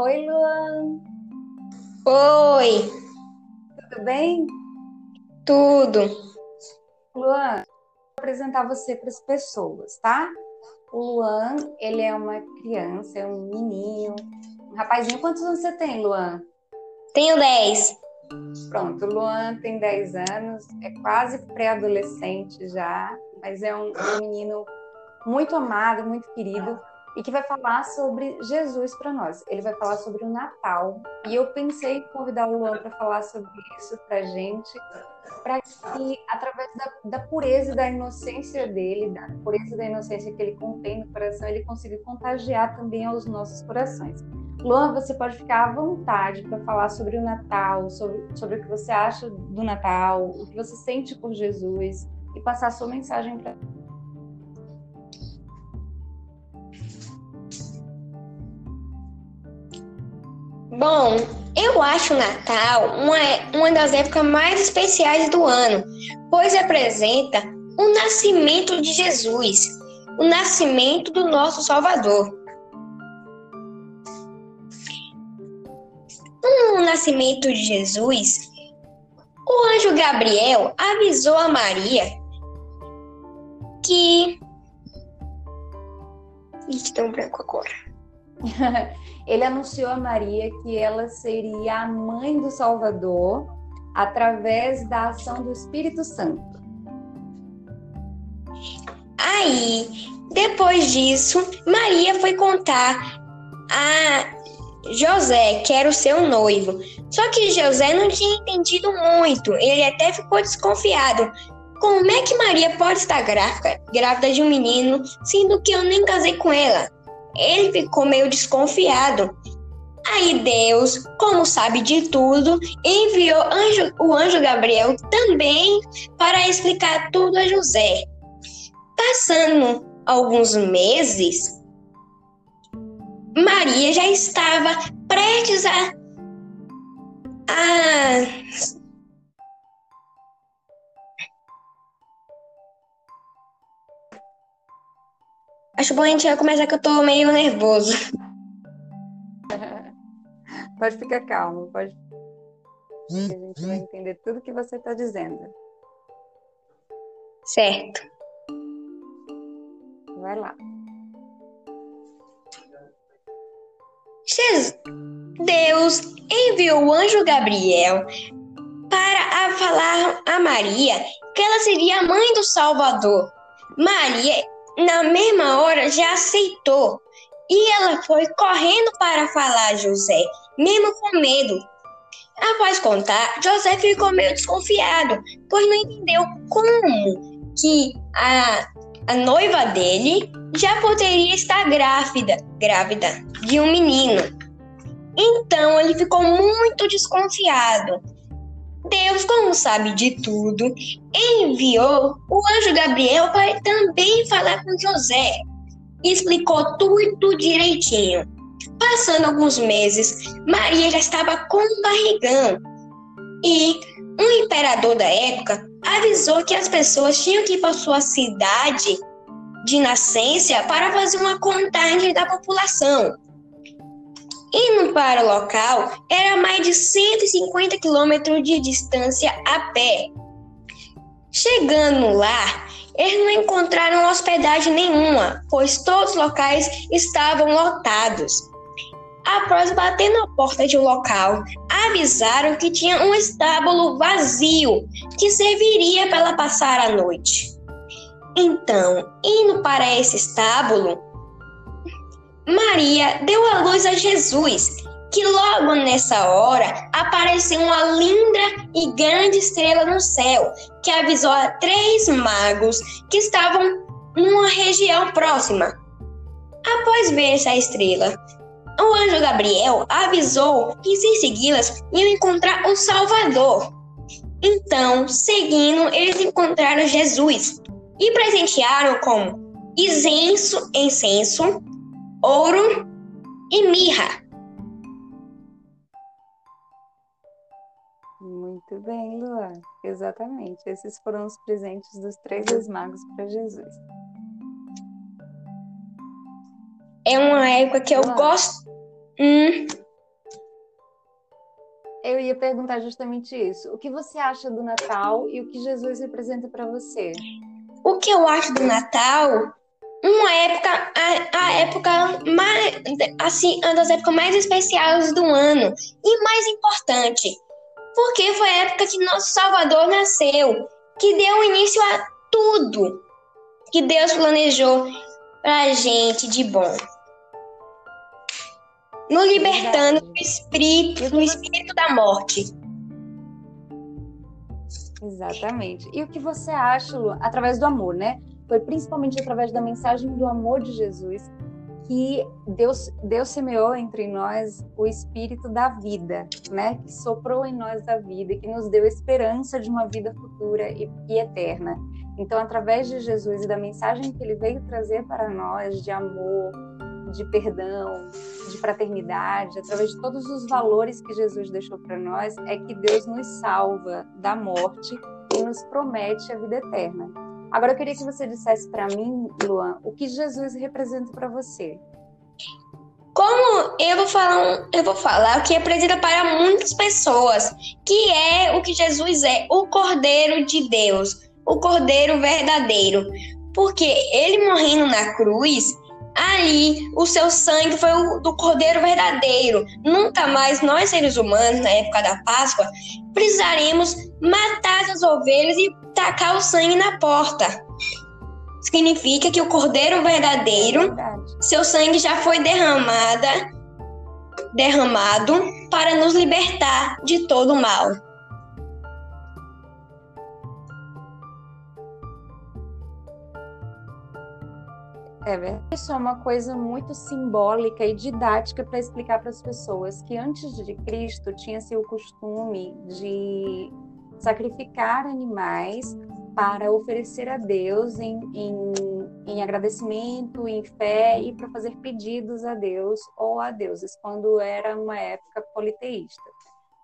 Oi, Luan. Oi, Tudo bem? tudo. Luan, vou apresentar você para as pessoas, tá? O Luan, ele é uma criança, é um menino, um rapazinho. Quantos anos você tem, Luan? Tenho 10. Pronto, o Luan tem 10 anos, é quase pré-adolescente já, mas é um, um menino muito amado, muito querido, e que vai falar sobre Jesus para nós. Ele vai falar sobre o Natal. E eu pensei em convidar o Luan para falar sobre isso para gente, para que, através da, da pureza e da inocência dele, da pureza e da inocência que ele contém no coração, ele consiga contagiar também aos nossos corações. Luan, você pode ficar à vontade para falar sobre o Natal, sobre, sobre o que você acha do Natal, o que você sente por Jesus e passar a sua mensagem para Bom, eu acho o Natal uma, uma das épocas mais especiais do ano, pois representa o nascimento de Jesus, o nascimento do nosso Salvador. No nascimento de Jesus, o anjo Gabriel avisou a Maria que. Um branco agora. Ele anunciou a Maria que ela seria a mãe do Salvador através da ação do Espírito Santo. Aí, depois disso, Maria foi contar a José, que era o seu noivo. Só que José não tinha entendido muito, ele até ficou desconfiado. Como é que Maria pode estar grávida, grávida de um menino, sendo que eu nem casei com ela? Ele ficou meio desconfiado. Aí Deus, como sabe de tudo, enviou anjo- o anjo Gabriel também para explicar tudo a José. Passando alguns meses, Maria já estava prestes a, a Acho bom a gente já começar que eu tô meio nervoso. Pode ficar calmo, pode. A gente vai entender tudo que você está dizendo. Certo. Vai lá. Jesus- Deus enviou o anjo Gabriel para a falar a Maria que ela seria a mãe do Salvador. Maria, na mesma hora, já aceitou e ela foi correndo para falar a José, mesmo com medo. Após contar, José ficou meio desconfiado, pois não entendeu como que a, a noiva dele já poderia estar grávida, grávida de um menino. Então ele ficou muito desconfiado. Deus, como sabe de tudo, enviou o anjo Gabriel para também falar com José. Explicou tudo direitinho. Passando alguns meses, Maria já estava com um barrigão. E um imperador da época avisou que as pessoas tinham que ir para sua cidade de nascença para fazer uma contagem da população. Indo para o local, era mais de 150 quilômetros de distância a pé. Chegando lá, eles não encontraram hospedagem nenhuma, pois todos os locais estavam lotados. Após bater na porta de um local, avisaram que tinha um estábulo vazio que serviria para ela passar a noite. Então, indo para esse estábulo, Maria deu a luz a Jesus, que logo nessa hora apareceu uma linda e grande estrela no céu, que avisou a três magos que estavam numa região próxima. Após ver essa estrela, o anjo Gabriel avisou que se segui-las iam encontrar o Salvador. Então, seguindo, eles encontraram Jesus e presentearam com incenso, incenso, ouro e mirra. Muito bem, Luan. Exatamente. Esses foram os presentes dos três magos para Jesus. É uma época que eu Ah. gosto. Hum, Eu ia perguntar justamente isso. O que você acha do Natal e o que Jesus representa para você? O que eu acho do Natal? Uma época, a, a, época mais, assim, uma das épocas mais especiais do ano e mais importante, porque foi a época que nosso Salvador nasceu, que deu início a tudo que Deus planejou pra gente de bom nos libertando do espírito, do espírito da morte. Exatamente. E o que você acha, Lu, através do amor, né? Foi principalmente através da mensagem do amor de Jesus que Deus, Deus semeou entre nós o espírito da vida, né? Que soprou em nós a vida, que nos deu esperança de uma vida futura e, e eterna. Então, através de Jesus e da mensagem que ele veio trazer para nós de amor, de perdão, de fraternidade, através de todos os valores que Jesus deixou para nós, é que Deus nos salva da morte e nos promete a vida eterna. Agora eu queria que você dissesse para mim, Luan, o que Jesus representa para você. Como eu vou falar, eu vou falar o que representa para muitas pessoas, que é o que Jesus é, o Cordeiro de Deus, o Cordeiro verdadeiro. Porque ele morrendo na cruz, Ali, o seu sangue foi o do cordeiro verdadeiro. Nunca mais nós, seres humanos, na época da Páscoa, precisaremos matar as ovelhas e tacar o sangue na porta. Significa que o cordeiro verdadeiro, seu sangue já foi derramada, derramado para nos libertar de todo o mal. É verdade. Isso é uma coisa muito simbólica e didática para explicar para as pessoas que antes de Cristo tinha-se o costume de sacrificar animais para oferecer a Deus em, em, em agradecimento, em fé e para fazer pedidos a Deus ou a deuses, quando era uma época politeísta.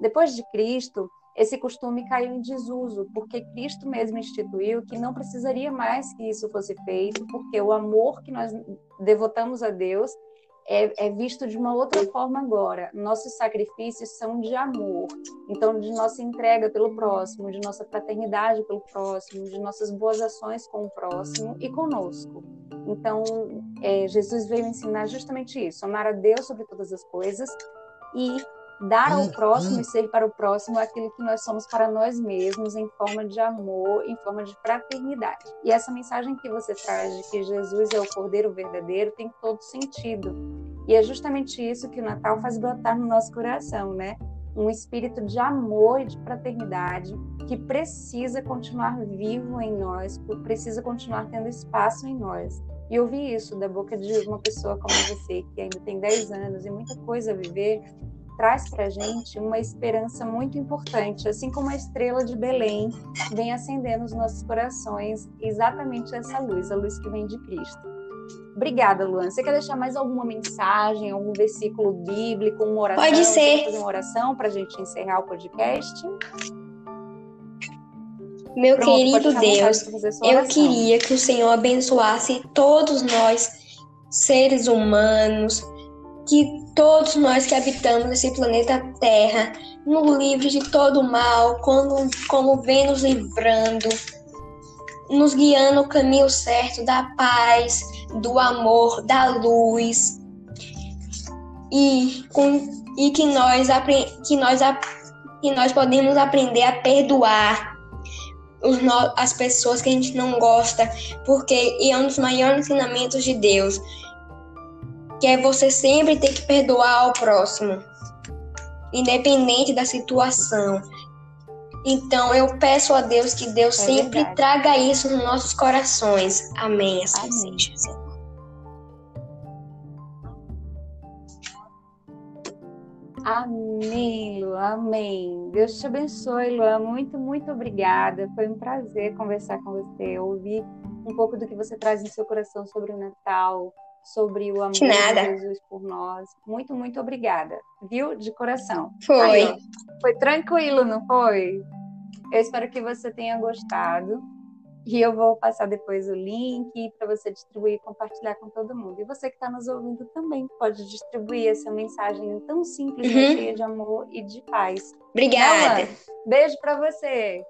Depois de Cristo, esse costume caiu em desuso, porque Cristo mesmo instituiu que não precisaria mais que isso fosse feito, porque o amor que nós devotamos a Deus é, é, visto de uma outra forma agora. Nossos sacrifícios são de amor, então de nossa entrega pelo próximo, de nossa fraternidade pelo próximo, de nossas boas ações com o próximo e conosco. Então, é, Jesus veio ensinar justamente isso: amar a Deus sobre todas as coisas e Dar ao próximo e ser para o próximo aquilo que nós somos para nós mesmos, em forma de amor, em forma de fraternidade. E essa mensagem que você traz de que Jesus é o Cordeiro verdadeiro tem todo sentido. E é justamente isso que o Natal faz brotar no nosso coração, né? Um espírito de amor e de fraternidade que precisa continuar vivo em nós, precisa continuar tendo espaço em nós. E ouvir isso da boca de uma pessoa como você, que ainda tem 10 anos e muita coisa a viver, traz para a gente uma esperança muito importante, assim como a estrela de Belém vem acendendo os nossos corações exatamente essa luz, a luz que vem de Cristo. Obrigada, Luan. Você quer deixar mais alguma mensagem, algum versículo bíblico, uma oração? Pode ser. Fazer uma oração para a gente encerrar o podcast? Meu Pronto, querido Deus, eu queria que o Senhor abençoasse todos nós, seres humanos, que todos nós que habitamos esse planeta Terra, nos livre de todo mal, quando, como vem nos livrando, nos guiando o caminho certo da paz, do amor, da luz. E, com, e que, nós, que, nós, que nós podemos aprender a perdoar as pessoas que a gente não gosta, porque é um dos maiores ensinamentos de Deus que é você sempre ter que perdoar o próximo, independente da situação. Então eu peço a Deus que Deus é sempre verdade. traga isso nos nossos corações. Amém. Assim Amém. seja. Amém, Lu, amém. Deus te abençoe, Luan. Muito, muito obrigada. Foi um prazer conversar com você, ouvir um pouco do que você traz em seu coração sobre o Natal, sobre o amor de, de Jesus por nós. Muito, muito obrigada, viu? De coração. Foi. Aí, foi tranquilo, não foi? Eu espero que você tenha gostado. E eu vou passar depois o link para você distribuir e compartilhar com todo mundo. E você que está nos ouvindo também pode distribuir essa mensagem tão simples, uhum. cheia de amor e de paz. Obrigada. beijo para você.